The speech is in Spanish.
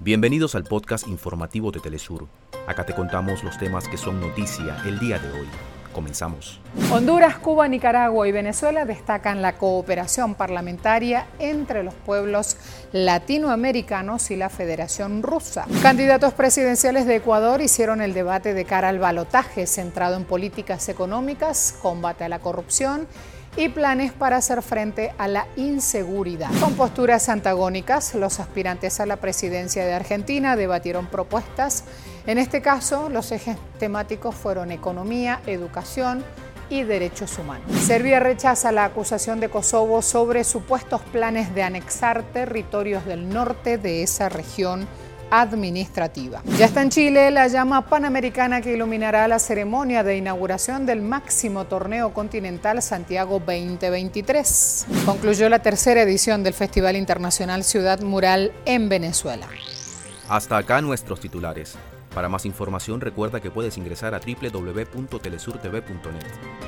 Bienvenidos al podcast informativo de Telesur. Acá te contamos los temas que son noticia el día de hoy. Comenzamos. Honduras, Cuba, Nicaragua y Venezuela destacan la cooperación parlamentaria entre los pueblos latinoamericanos y la Federación Rusa. Candidatos presidenciales de Ecuador hicieron el debate de cara al balotaje centrado en políticas económicas, combate a la corrupción y planes para hacer frente a la inseguridad. Con posturas antagónicas, los aspirantes a la presidencia de Argentina debatieron propuestas. En este caso, los ejes temáticos fueron economía, educación, y derechos humanos. Serbia rechaza la acusación de Kosovo sobre supuestos planes de anexar territorios del norte de esa región administrativa. Ya está en Chile la llama panamericana que iluminará la ceremonia de inauguración del máximo torneo continental Santiago 2023. Concluyó la tercera edición del Festival Internacional Ciudad Mural en Venezuela. Hasta acá nuestros titulares. Para más información recuerda que puedes ingresar a www.telesurtv.net.